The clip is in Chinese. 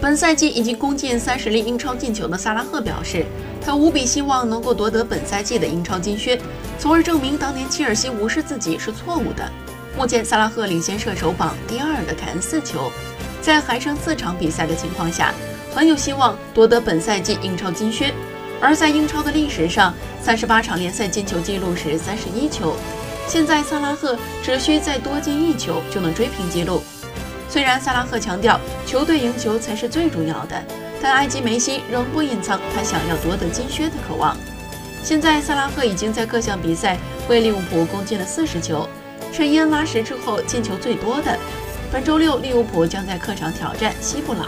本赛季已经攻进三十粒英超进球的萨拉赫表示，他无比希望能够夺得本赛季的英超金靴，从而证明当年切尔西无视自己是错误的。目前，萨拉赫领先射手榜第二的凯恩四球，在还剩四场比赛的情况下，很有希望夺得本赛季英超金靴。而在英超的历史上，三十八场联赛进球记录是三十一球，现在萨拉赫只需再多进一球就能追平记录。虽然萨拉赫强调球队赢球才是最重要的，但埃及梅西仍不隐藏他想要夺得金靴的渴望。现在萨拉赫已经在各项比赛为利物浦攻进了四十球，是伊恩拉什之后进球最多的。本周六利物浦将在客场挑战西布朗。